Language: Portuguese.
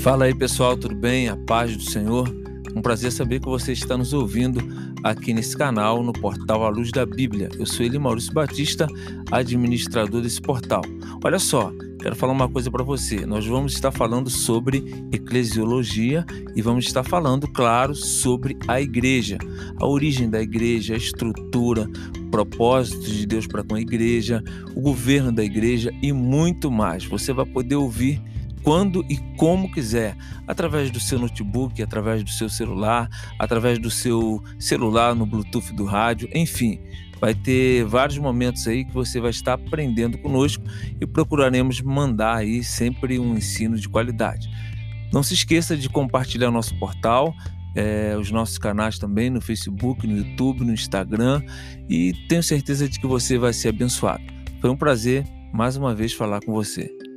Fala aí pessoal, tudo bem? A paz do Senhor. Um prazer saber que você está nos ouvindo aqui nesse canal, no portal A Luz da Bíblia. Eu sou ele, Maurício Batista, administrador desse portal. Olha só, quero falar uma coisa para você. Nós vamos estar falando sobre eclesiologia e vamos estar falando, claro, sobre a igreja, a origem da igreja, a estrutura, propósitos de Deus para com a igreja, o governo da igreja e muito mais. Você vai poder ouvir quando e como quiser, através do seu notebook, através do seu celular, através do seu celular no Bluetooth do rádio, enfim, vai ter vários momentos aí que você vai estar aprendendo conosco e procuraremos mandar aí sempre um ensino de qualidade. Não se esqueça de compartilhar nosso portal, é, os nossos canais também no Facebook, no YouTube, no Instagram e tenho certeza de que você vai ser abençoado. Foi um prazer mais uma vez falar com você.